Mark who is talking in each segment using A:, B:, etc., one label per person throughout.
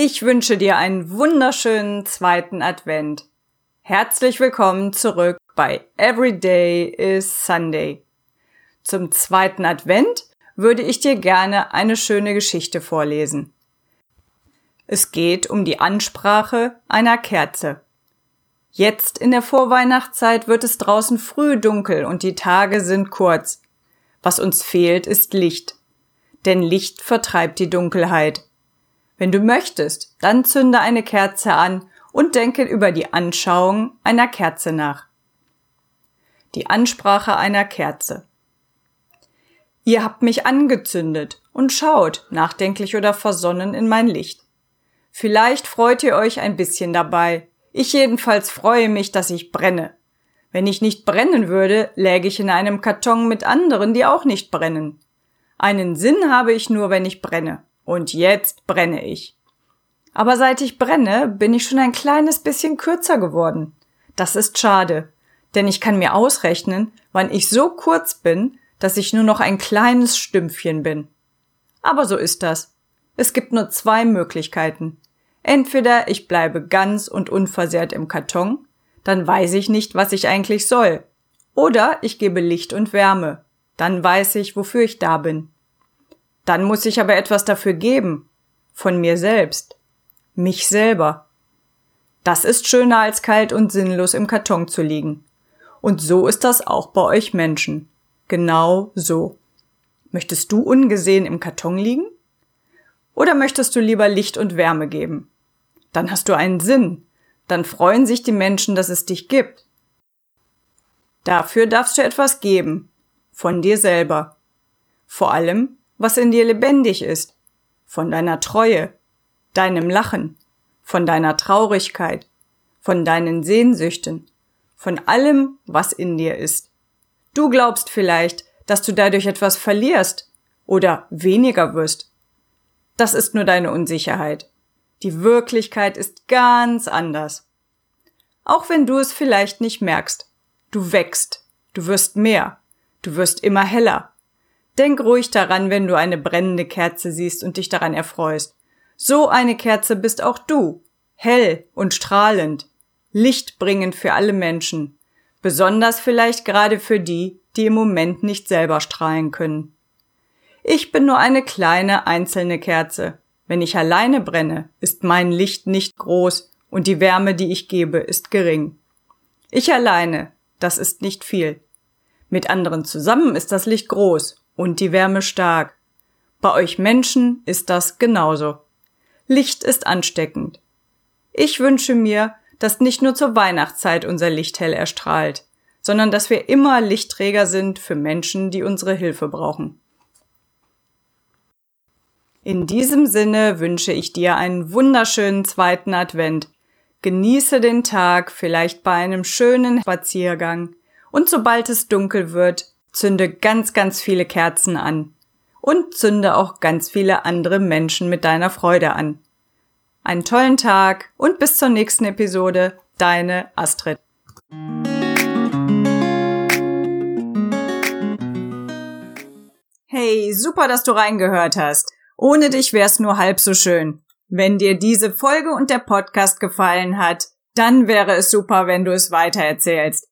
A: Ich wünsche dir einen wunderschönen zweiten Advent. Herzlich willkommen zurück bei Everyday is Sunday. Zum zweiten Advent würde ich dir gerne eine schöne Geschichte vorlesen. Es geht um die Ansprache einer Kerze. Jetzt in der Vorweihnachtszeit wird es draußen früh dunkel und die Tage sind kurz. Was uns fehlt, ist Licht. Denn Licht vertreibt die Dunkelheit. Wenn du möchtest, dann zünde eine Kerze an und denke über die Anschauung einer Kerze nach. Die Ansprache einer Kerze. Ihr habt mich angezündet und schaut, nachdenklich oder versonnen, in mein Licht. Vielleicht freut ihr euch ein bisschen dabei. Ich jedenfalls freue mich, dass ich brenne. Wenn ich nicht brennen würde, läge ich in einem Karton mit anderen, die auch nicht brennen. Einen Sinn habe ich nur, wenn ich brenne. Und jetzt brenne ich. Aber seit ich brenne, bin ich schon ein kleines bisschen kürzer geworden. Das ist schade, denn ich kann mir ausrechnen, wann ich so kurz bin, dass ich nur noch ein kleines Stümpfchen bin. Aber so ist das. Es gibt nur zwei Möglichkeiten. Entweder ich bleibe ganz und unversehrt im Karton, dann weiß ich nicht, was ich eigentlich soll. Oder ich gebe Licht und Wärme, dann weiß ich, wofür ich da bin. Dann muss ich aber etwas dafür geben, von mir selbst, mich selber. Das ist schöner als kalt und sinnlos im Karton zu liegen. Und so ist das auch bei euch Menschen. Genau so. Möchtest du ungesehen im Karton liegen? Oder möchtest du lieber Licht und Wärme geben? Dann hast du einen Sinn. Dann freuen sich die Menschen, dass es dich gibt. Dafür darfst du etwas geben. Von dir selber. Vor allem, was in dir lebendig ist. Von deiner Treue, deinem Lachen, von deiner Traurigkeit, von deinen Sehnsüchten, von allem, was in dir ist. Du glaubst vielleicht, dass du dadurch etwas verlierst oder weniger wirst. Das ist nur deine Unsicherheit. Die Wirklichkeit ist ganz anders. Auch wenn du es vielleicht nicht merkst. Du wächst. Du wirst mehr. Du wirst immer heller. Denk ruhig daran, wenn du eine brennende Kerze siehst und dich daran erfreust. So eine Kerze bist auch du. Hell und strahlend. Licht bringend für alle Menschen. Besonders vielleicht gerade für die, die im Moment nicht selber strahlen können. Ich bin nur eine kleine einzelne Kerze. Wenn ich alleine brenne, ist mein Licht nicht groß und die Wärme, die ich gebe, ist gering. Ich alleine, das ist nicht viel. Mit anderen zusammen ist das Licht groß und die Wärme stark. Bei euch Menschen ist das genauso. Licht ist ansteckend. Ich wünsche mir, dass nicht nur zur Weihnachtszeit unser Licht hell erstrahlt, sondern dass wir immer Lichtträger sind für Menschen, die unsere Hilfe brauchen. In diesem Sinne wünsche ich dir einen wunderschönen zweiten Advent. Genieße den Tag, vielleicht bei einem schönen Spaziergang. Und sobald es dunkel wird, zünde ganz, ganz viele Kerzen an. Und zünde auch ganz viele andere Menschen mit deiner Freude an. Einen tollen Tag und bis zur nächsten Episode. Deine Astrid. Hey, super, dass du reingehört hast. Ohne dich wär's nur halb so schön. Wenn dir diese Folge und der Podcast gefallen hat, dann wäre es super, wenn du es weitererzählst.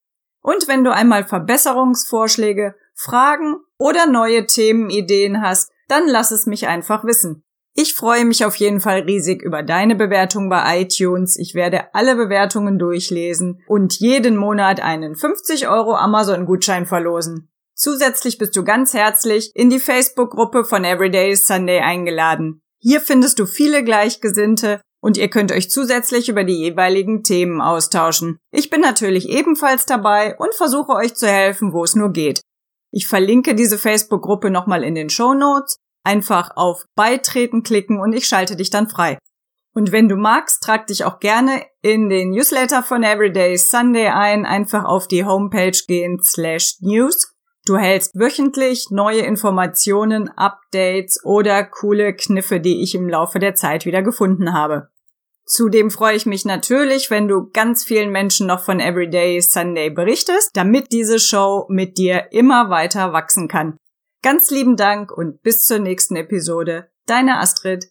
A: Und wenn du einmal Verbesserungsvorschläge, Fragen oder neue Themenideen hast, dann lass es mich einfach wissen. Ich freue mich auf jeden Fall riesig über deine Bewertung bei iTunes. Ich werde alle Bewertungen durchlesen und jeden Monat einen 50 Euro Amazon-Gutschein verlosen. Zusätzlich bist du ganz herzlich in die Facebook-Gruppe von Everyday Sunday eingeladen. Hier findest du viele Gleichgesinnte und ihr könnt euch zusätzlich über die jeweiligen Themen austauschen. Ich bin natürlich ebenfalls dabei und versuche euch zu helfen, wo es nur geht. Ich verlinke diese Facebook-Gruppe nochmal in den Show Notes Einfach auf Beitreten klicken und ich schalte dich dann frei. Und wenn du magst, trag dich auch gerne in den Newsletter von Everyday Sunday ein, einfach auf die Homepage gehen slash news. Du hältst wöchentlich neue Informationen, Updates oder coole Kniffe, die ich im Laufe der Zeit wieder gefunden habe. Zudem freue ich mich natürlich, wenn du ganz vielen Menschen noch von Everyday Sunday berichtest, damit diese Show mit dir immer weiter wachsen kann. Ganz lieben Dank und bis zur nächsten Episode. Deine Astrid.